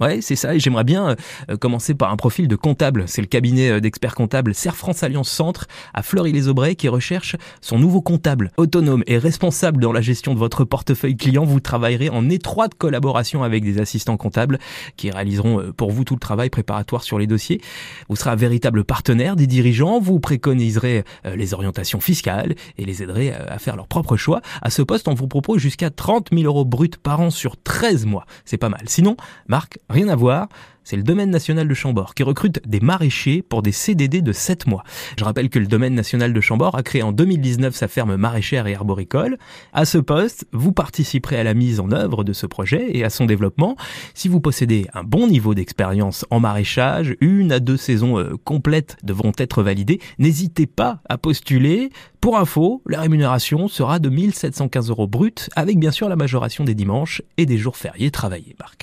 Ouais, c'est ça, et j'aimerais bien euh, commencer par un profil de comptable. C'est le cabinet euh, d'experts comptables Serre France Alliance Centre à Fleury-les-Aubrais qui recherche son nouveau comptable. Autonome et responsable dans la gestion de votre portefeuille client, vous travaillerez en étroite collaboration avec des assistants comptables qui réaliseront euh, pour vous tout le travail préparatoire sur les dossiers. Vous serez un véritable partenaire des dirigeants, vous préconiserez les orientations fiscales et les aiderez à faire leur propre choix. À ce poste, on vous propose jusqu'à 30 000 euros bruts par an sur 13 mois. C'est pas mal. Sinon, Marc, Rien à voir, c'est le domaine national de Chambord qui recrute des maraîchers pour des CDD de 7 mois. Je rappelle que le domaine national de Chambord a créé en 2019 sa ferme maraîchère et arboricole. À ce poste, vous participerez à la mise en œuvre de ce projet et à son développement. Si vous possédez un bon niveau d'expérience en maraîchage, une à deux saisons euh, complètes devront être validées. N'hésitez pas à postuler. Pour info, la rémunération sera de 1715 euros brut avec bien sûr la majoration des dimanches et des jours fériés travaillés, Marc.